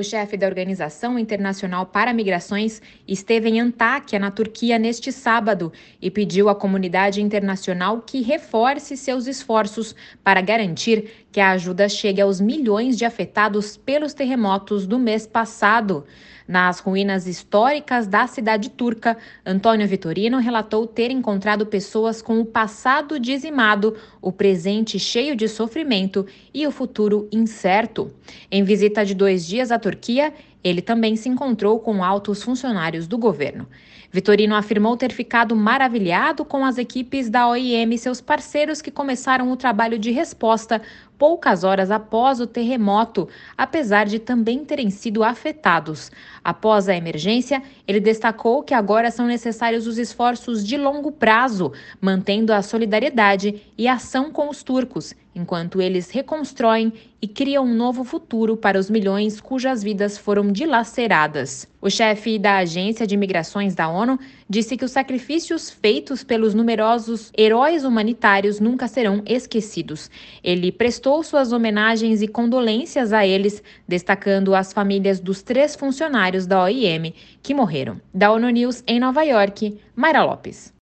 O chefe da Organização Internacional para Migrações esteve em Antáquia, na Turquia, neste sábado e pediu à comunidade internacional que reforce seus esforços para garantir que a ajuda chegue aos milhões de afetados pelos terremotos do mês passado. Nas ruínas históricas da cidade turca, Antônio Vitorino relatou ter encontrado pessoas com o passado dizimado, o presente cheio de sofrimento e o futuro incerto. Em visita de dois dias à Turquia, Turquia ele também se encontrou com altos funcionários do governo. Vitorino afirmou ter ficado maravilhado com as equipes da OIM e seus parceiros que começaram o trabalho de resposta poucas horas após o terremoto, apesar de também terem sido afetados. Após a emergência, ele destacou que agora são necessários os esforços de longo prazo, mantendo a solidariedade e ação com os turcos, enquanto eles reconstroem e criam um novo futuro para os milhões cujas vidas dilaceradas. O chefe da Agência de Migrações da ONU disse que os sacrifícios feitos pelos numerosos heróis humanitários nunca serão esquecidos. Ele prestou suas homenagens e condolências a eles, destacando as famílias dos três funcionários da OIM que morreram. Da ONU News em Nova York, Mayra Lopes.